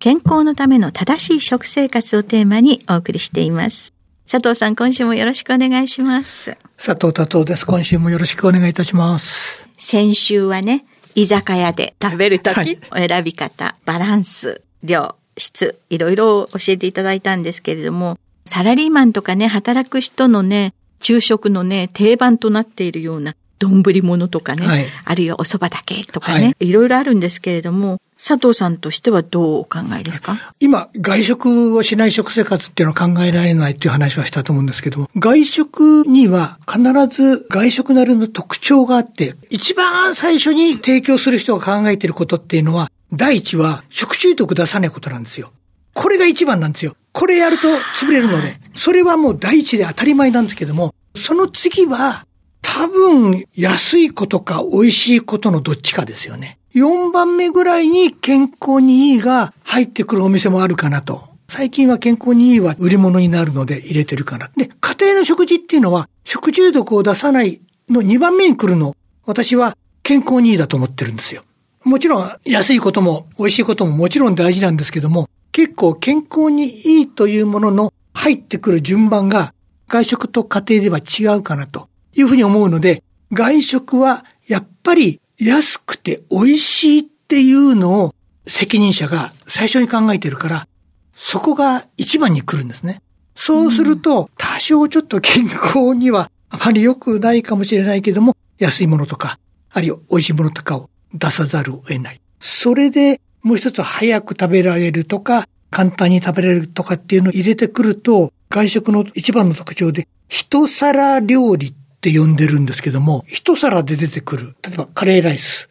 健康のための正しい食生活をテーマにお送りしています。佐藤さん、今週もよろしくお願いします。佐藤達夫です。今週もよろしくお願いいたします。先週はね、居酒屋で食べるとき、はい、選び方、バランス、量、質、いろいろ教えていただいたんですけれども、サラリーマンとかね、働く人のね、昼食のね、定番となっているような丼物とかね、はい、あるいはお蕎麦だけとかね、はい、いろいろあるんですけれども、佐藤さんとしてはどうお考えですか？今、外食をしない食生活っていうのは考えられないっていう話はしたと思うんですけど、外食には必ず外食なりの特徴があって、一番最初に提供する人が考えていることっていうのは、第一は食中毒出さないことなんですよ。これが一番なんですよ。これやると潰れるので、それはもう第一で当たり前なんですけども、その次は多分安いことか美味しいことのどっちかですよね。4番目ぐらいに健康にいいが入ってくるお店もあるかなと。最近は健康にいいは売り物になるので入れてるかな。で、家庭の食事っていうのは食中毒を出さないの2番目に来るの。私は健康にいいだと思ってるんですよ。もちろん安いことも美味しいことももちろん大事なんですけども、結構健康にいいというものの入ってくる順番が外食と家庭では違うかなというふうに思うので、外食はやっぱり安くて美味しいっていうのを責任者が最初に考えてるから、そこが一番に来るんですね。そうすると、多少ちょっと健康にはあまり良くないかもしれないけども、安いものとか、あるいは美味しいものとかを出さざるを得ない。それで、もう一つ早く食べられるとか、簡単に食べられるとかっていうのを入れてくると、外食の一番の特徴で、一皿料理って呼んでるんですけども、一皿で出てくる。例えばカレーライス。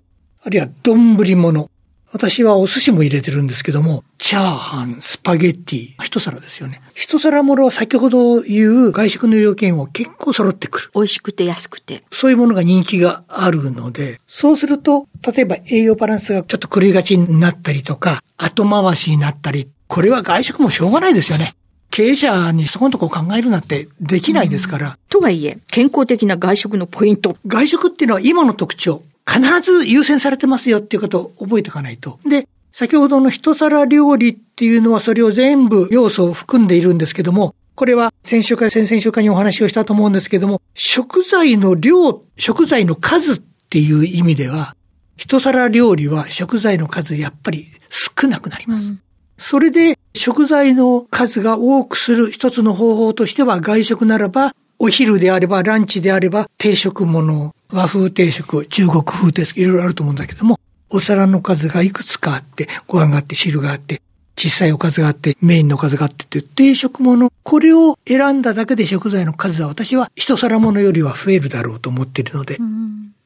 あるいは丼物。私はお寿司も入れてるんですけども、チャーハン、スパゲッティ、一皿ですよね。一皿ものは先ほど言う外食の要件を結構揃ってくる。美味しくて安くて。そういうものが人気があるので、そうすると、例えば栄養バランスがちょっと狂いがちになったりとか、後回しになったり、これは外食もしょうがないですよね。経営者にそこのとこ考えるなんてできないですから。とはいえ、健康的な外食のポイント。外食っていうのは今の特徴、必ず優先されてますよっていうことを覚えておかないと。で、先ほどの一皿料理っていうのはそれを全部要素を含んでいるんですけども、これは先週か先々週かにお話をしたと思うんですけども、食材の量、食材の数っていう意味では、一皿料理は食材の数やっぱり少なくなります。うんそれで食材の数が多くする一つの方法としては外食ならば、お昼であればランチであれば定食もの、和風定食、中国風定食、いろいろあると思うんだけども、お皿の数がいくつかあって、ご飯があって汁があって、小さいおかずがあって、メインのおかずがあってって定食もの、これを選んだだけで食材の数は私は一皿ものよりは増えるだろうと思っているので、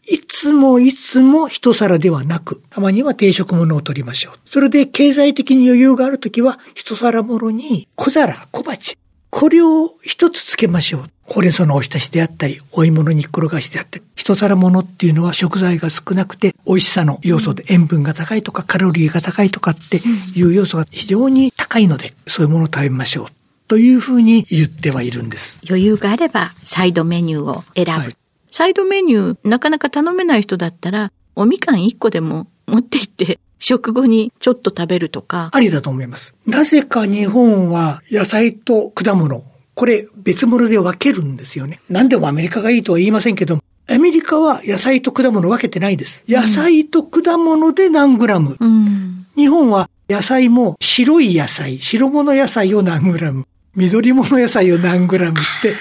いつもいつも一皿ではなく、たまには定食物を取りましょう。それで経済的に余裕があるときは、一皿物に小皿、小鉢、これを一つつけましょう。ほうれん草のおひたしであったり、お芋の煮っころがしであったり、一皿物っていうのは食材が少なくて、美味しさの要素で塩分が高いとか、カロリーが高いとかっていう要素が非常に高いので、そういうものを食べましょう。というふうに言ってはいるんです。余裕があればサイドメニューを選ぶ。はいサイドメニューなかなか頼めない人だったら、おみかん1個でも持って行って、食後にちょっと食べるとか。ありだと思います。なぜか日本は野菜と果物、これ別物で分けるんですよね。何でもアメリカがいいとは言いませんけども、アメリカは野菜と果物分けてないです。野菜と果物で何グラム？うん。日本は野菜も白い野菜、白物野菜を何グラム、緑物野菜を何グラムって、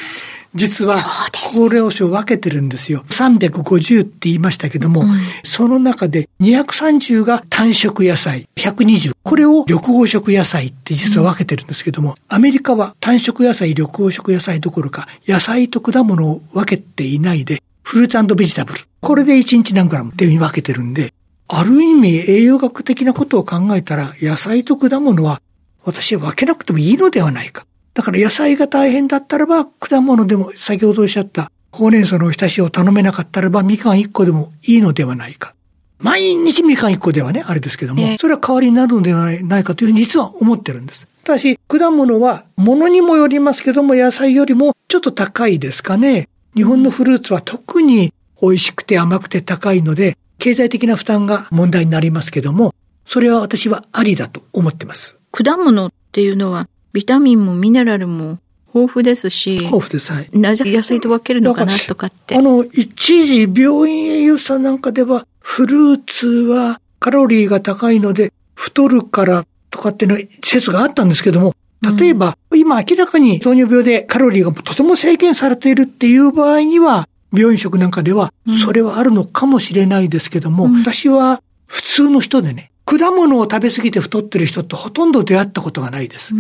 実はそうです高齢者を分けてるんですよ。350って言いましたけども、その中で230が単色野菜、120。これを緑黄色野菜って実は分けてるんですけども、アメリカは単色野菜、緑黄色野菜どころか、野菜と果物を分けていないで、フルーツベジタブル。これで1日何グラムっていうふうに分けてるんで、ある意味栄養学的なことを考えたら、野菜と果物は私は分けなくてもいいのではないか。だから野菜が大変だったらば、果物でも先ほどおっしゃった、ほうれん草のおひたしを頼めなかったらば、みかん1個でもいいのではないか。毎日みかん1個ではね、あれですけども、ねそれは代わりになるのではないかというふうに実は思ってるんです。ただし、果物は物にもよりますけども、野菜よりもちょっと高いですかね。日本のフルーツは特に美味しくて甘くて高いので、経済的な負担が問題になりますけども、それは私はありだと思ってます。果物っていうのは、ビタミンもミネラルも豊富ですし、豊富でさえ。なぜ野菜と分けるのかなとかって。あの、一時病院栄養士さんなんかでは、フルーツはカロリーが高いので太るからとかっていうの説があったんですけども、例えば、今明らかに糖尿病でカロリーがとても制限されているっていう場合には、病院食なんかでは、それはあるのかもしれないですけども、私は普通の人でね、果物を食べ過ぎて太ってる人とほとんど出会ったことがないです。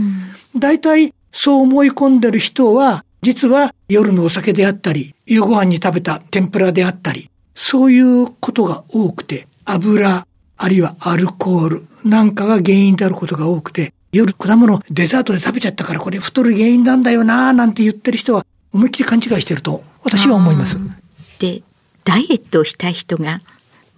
大体そう思い込んでる人は、実は夜のお酒であったり、夕ご飯に食べた天ぷらであったり、そういうことが多くて、油、あるいはアルコールなんかが原因であることが多くて、夜果物デザートで食べちゃったからこれ太る原因なんだよなーなんて言ってる人は思いっきり勘違いしてると私は思います。で、ダイエットをしたい人が、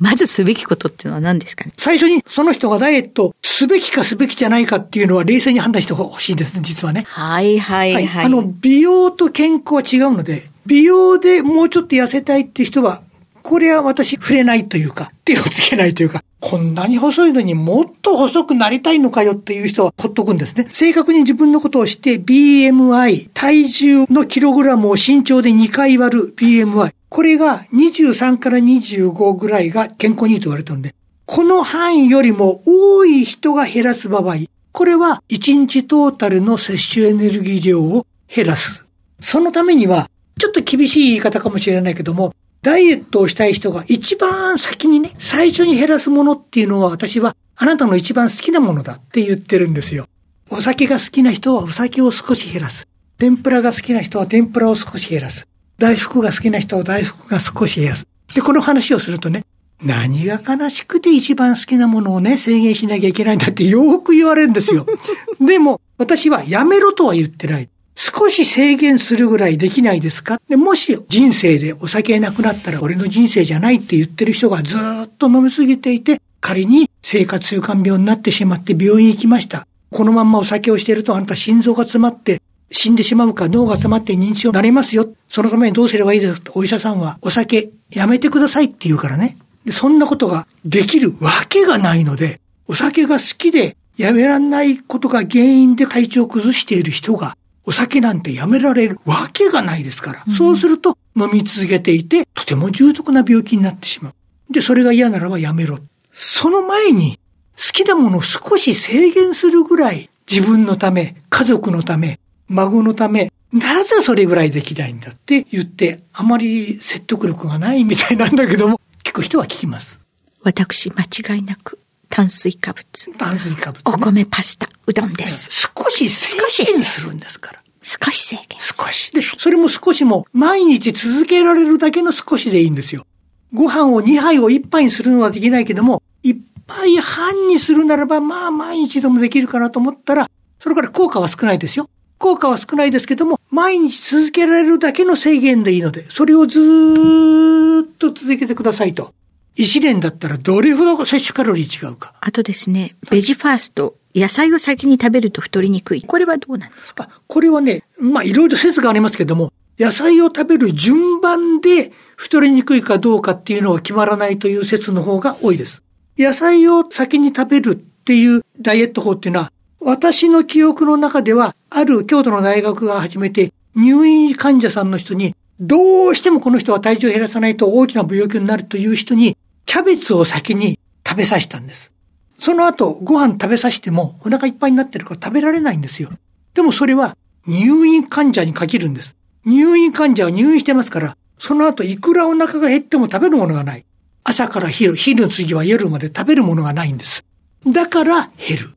まずすべきことっていうのは何ですかね？最初にその人がダイエットすべきかすべきじゃないかっていうのは冷静に判断してほしいんですね、実はね。はいはいはい。はい。あの、美容と健康は違うので、美容でもうちょっと痩せたいって人は、これは私触れないというか、手をつけないというか、こんなに細いのにもっと細くなりたいのかよっていう人はほっとくんですね。正確に自分のことをして BMI、体重のキログラムを身長で2回割る BMI。これが23から25ぐらいが健康にいいと言われてるんで、この範囲よりも多い人が減らす場合、これは1日トータルの摂取エネルギー量を減らす。そのためには、ちょっと厳しい言い方かもしれないけども、ダイエットをしたい人が一番先にね、最初に減らすものっていうのは私はあなたの一番好きなものだって言ってるんですよ。お酒が好きな人はお酒を少し減らす。天ぷらが好きな人は天ぷらを少し減らす。大福が好きな人は大福が少し減らす。で、この話をするとね、何が悲しくて一番好きなものをね、制限しなきゃいけないんだってよく言われるんですよ。でも、私はやめろとは言ってない。少し制限するぐらいできないですか？でもし人生でお酒なくなったら俺の人生じゃないって言ってる人がずっと飲みすぎていて、仮に生活習慣病になってしまって病院行きました。このまんまお酒をしているとあなた心臓が詰まって死んでしまうか脳が詰まって認知症になりますよ。そのためにどうすればいいですか？お医者さんはお酒やめてくださいって言うからね。でそんなことができるわけがないので、お酒が好きでやめられないことが原因で体調を崩している人がお酒なんてやめられるわけがないですから。そうすると飲み続けていてとても重篤な病気になってしまう。で、それが嫌ならばやめろ。その前に好きなものを少し制限するぐらい自分のため、家族のため、孫のため、なぜそれぐらいできないんだって言って、あまり説得力がないみたいなんだけども、聞く人は聞きます。私、間違いなく炭水化物、炭水化物、お米、パスタ、うどんです。少し制限するんですから。少し制限。少し。で、それも少しも毎日続けられるだけの少しでいいんですよ。ご飯を2杯を1杯にするのはできないけども、1杯半にするならば、まあ毎日でもできるかなと思ったら、それから効果は少ないですよ。効果は少ないですけども、毎日続けられるだけの制限でいいので、それをずーっと続けてくださいと。1年だったらどれほど摂取カロリー違うか。あとですね、ベジファースト野菜を先に食べると太りにくい。これはどうなんですか？これはね、まあいろいろ説がありますけども、野菜を食べる順番で太りにくいかどうかっていうのは決まらないという説の方が多いです。野菜を先に食べるっていうダイエット法っていうのは、私の記憶の中では、ある京都の大学が始めて、入院患者さんの人に、どうしてもこの人は体重を減らさないと大きな病気になるという人に、キャベツを先に食べさせたんです。その後、ご飯食べさせてもお腹いっぱいになってるから食べられないんですよ。でもそれは入院患者に限るんです。入院患者は入院してますから、その後いくらお腹が減っても食べるものがない。朝から昼、昼の次は夜まで食べるものがないんです。だから減る。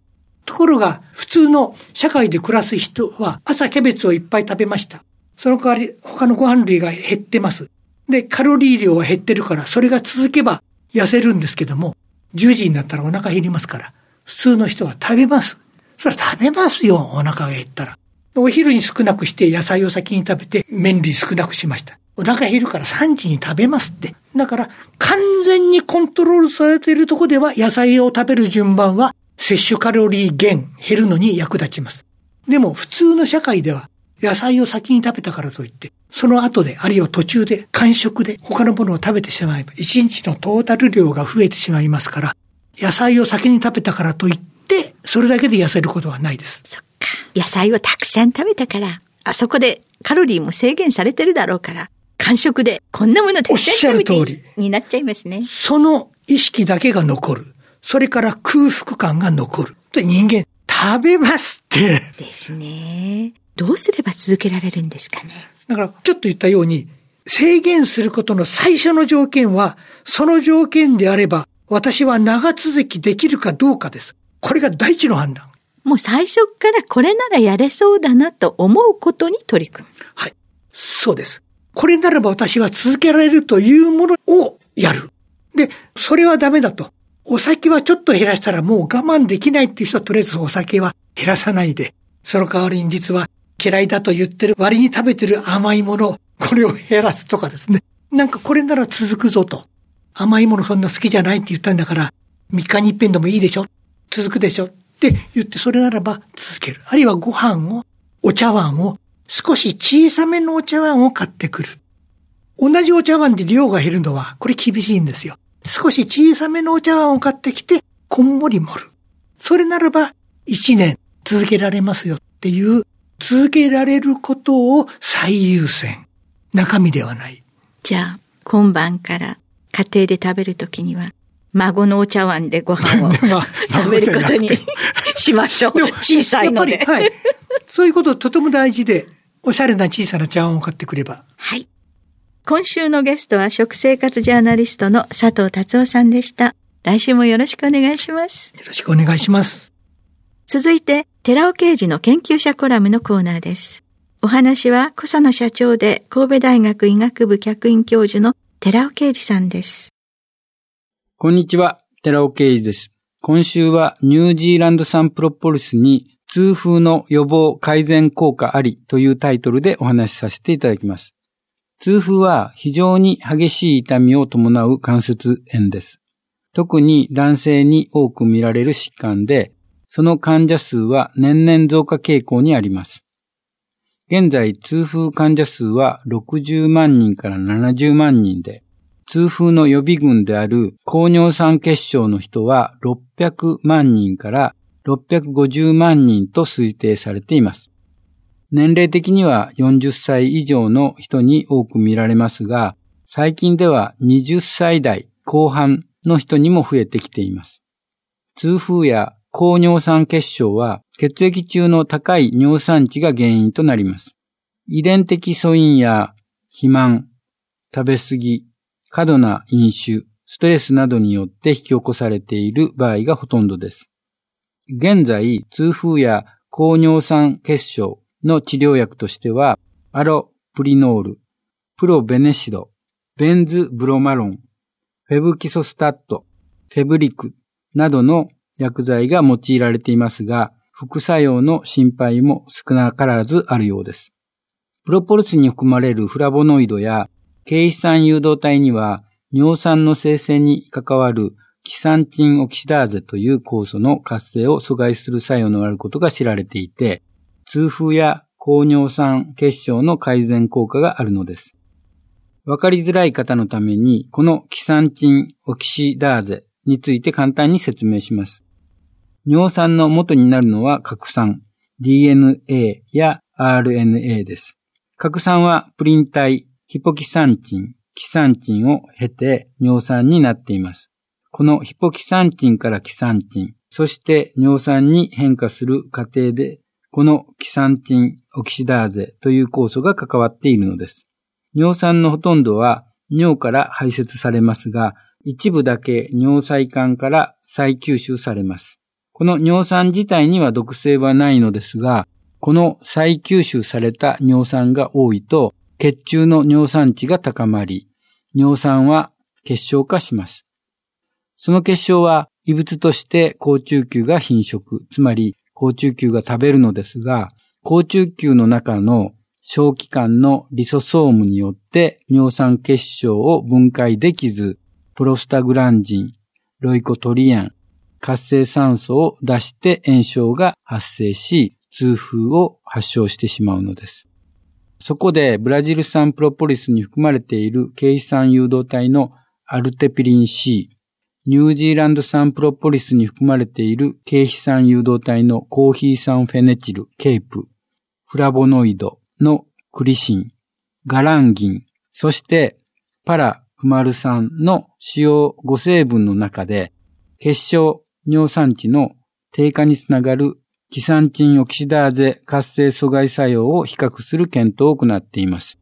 ところが、普通の社会で暮らす人は朝キャベツをいっぱい食べました。その代わり他のご飯類が減ってます。で、カロリー量は減ってるから、それが続けば痩せるんですけども、10時になったらお腹減りますから、普通の人は食べます。それは食べますよ、お腹が減ったら。お昼に少なくして野菜を先に食べて麺類少なくしました。お腹減るから3時に食べますって。だから完全にコントロールされているとこでは野菜を食べる順番は摂取カロリー減、減るのに役立ちます。でも普通の社会では野菜を先に食べたからといって、その後で、あるいは途中で、間食で他のものを食べてしまえば、一日のトータル量が増えてしまいますから、野菜を先に食べたからといって、それだけで痩せることはないです。そっか。野菜をたくさん食べたから、あそこでカロリーも制限されてるだろうから、間食でこんなものおっしゃる通り。になっちゃいますね。その意識だけが残る。それから空腹感が残る。で人間、食べますって。ですね。どうすれば続けられるんですかね？だから、ちょっと言ったように、制限することの最初の条件は、その条件であれば、私は長続きできるかどうかです。これが第一の判断。もう最初からこれならやれそうだなと思うことに取り組む。はい。そうです。これならば私は続けられるというものをやる。で、それはダメだと。お酒はちょっと減らしたらもう我慢できないっていう人はとりあえずお酒は減らさないで、その代わりに実は嫌いだと言ってる割に食べてる甘いもの、これを減らすとかですね。なんかこれなら続くぞと。甘いものそんな好きじゃないって言ったんだから、3日に一遍でもいいでしょ続くでしょって言ってそれならば続ける。あるいはご飯を、お茶碗を、少し小さめのお茶碗を買ってくる。同じお茶碗で量が減るのは、これ厳しいんですよ。少し小さめのお茶碗を買ってきて、こんもり盛る。それならば、一年続けられますよっていう続けられることを最優先。中身ではない。じゃあ、今晩から家庭で食べるときには、孫のお茶碗でご飯を 食べることにしましょう。小さいので。はい。そういうこととても大事で、おしゃれな小さな茶碗を買ってくれば。はい。今週のゲストは食生活ジャーナリストの佐藤達夫さんでした。来週もよろしくお願いします。よろしくお願いします。続いて、寺尾刑事の研究者コラムのコーナーです。お話は、小佐野社長で神戸大学医学部客員教授の寺尾啓二さんです。こんにちは、寺尾啓二です。今週はニュージーランド産プロポリスに痛風の予防改善効果ありというタイトルでお話しさせていただきます。痛風は非常に激しい痛みを伴う関節炎です。特に男性に多く見られる疾患で、その患者数は年々増加傾向にあります。現在、痛風患者数は60万人から70万人で、痛風の予備軍である高尿酸血症の人は600万人から650万人と推定されています。年齢的には40歳以上の人に多く見られますが、最近では20歳代後半の人にも増えてきています。痛風や高尿酸血症は血液中の高い尿酸値が原因となります。遺伝的素因や肥満、食べ過ぎ、過度な飲酒、ストレスなどによって引き起こされている場合がほとんどです。現在、痛風や高尿酸血症の治療薬としては、アロプリノール、プロベネシド、ベンズブロマロン、フェブキソスタット、フェブリクなどの薬剤が用いられていますが、副作用の心配も少なからずあるようです。プロポルスに含まれるフラボノイドや、軽肥酸誘導体には、尿酸の生成に関わるキサンチンオキシダーゼという酵素の活性を阻害する作用のあることが知られていて、痛風や高尿酸血症の改善効果があるのです。わかりづらい方のために、このキサンチンオキシダーゼについて簡単に説明します。尿酸の元になるのは核酸、DNA や RNA です。核酸はプリン体、ヒポキサンチン、キサンチンを経て尿酸になっています。このヒポキサンチンからキサンチン、そして尿酸に変化する過程で、このキサンチンオキシダーゼという酵素が関わっているのです。尿酸のほとんどは尿から排泄されますが、一部だけ尿細管から再吸収されます。この尿酸自体には毒性はないのですが、この再吸収された尿酸が多いと、血中の尿酸値が高まり、尿酸は結晶化します。その結晶は異物として高中球が貧食、つまり高中球が食べるのですが、高中球の中の小気管のリソソームによって尿酸結晶を分解できず、プロスタグランジン、ロイコトリアン、活性酸素を出して炎症が発生し、痛風を発症してしまうのです。そこでブラジル産プロポリスに含まれている軽肥酸誘導体のアルテピリン C、ニュージーランド産プロポリスに含まれている軽肥酸誘導体のコーヒー酸フェネチル、ケープ、フラボノイドのクリシン、ガランギン、そしてパラクマル酸の主要5成分の中で結晶尿酸値の低下につながるキサンチンオキシダーゼ活性阻害作用を比較する検討を行っています。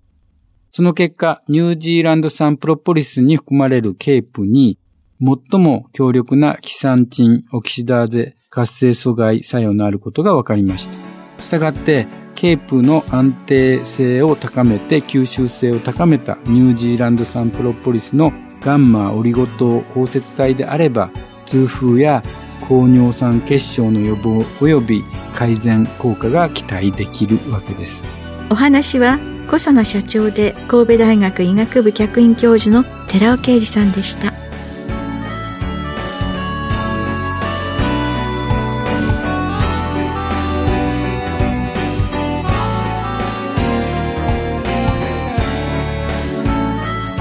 その結果、ニュージーランド産プロポリスに含まれるケープに、最も強力なキサンチンオキシダーゼ活性阻害作用のあることが分かりました。したがって、ケープの安定性を高めて吸収性を高めたニュージーランド産プロポリスのガンマオリゴ糖包摂体であれば痛風や高尿酸血症の予防及び改善効果が期待できるわけですお話は小佐野社長で神戸大学医学部客員教授の寺尾啓二さんでした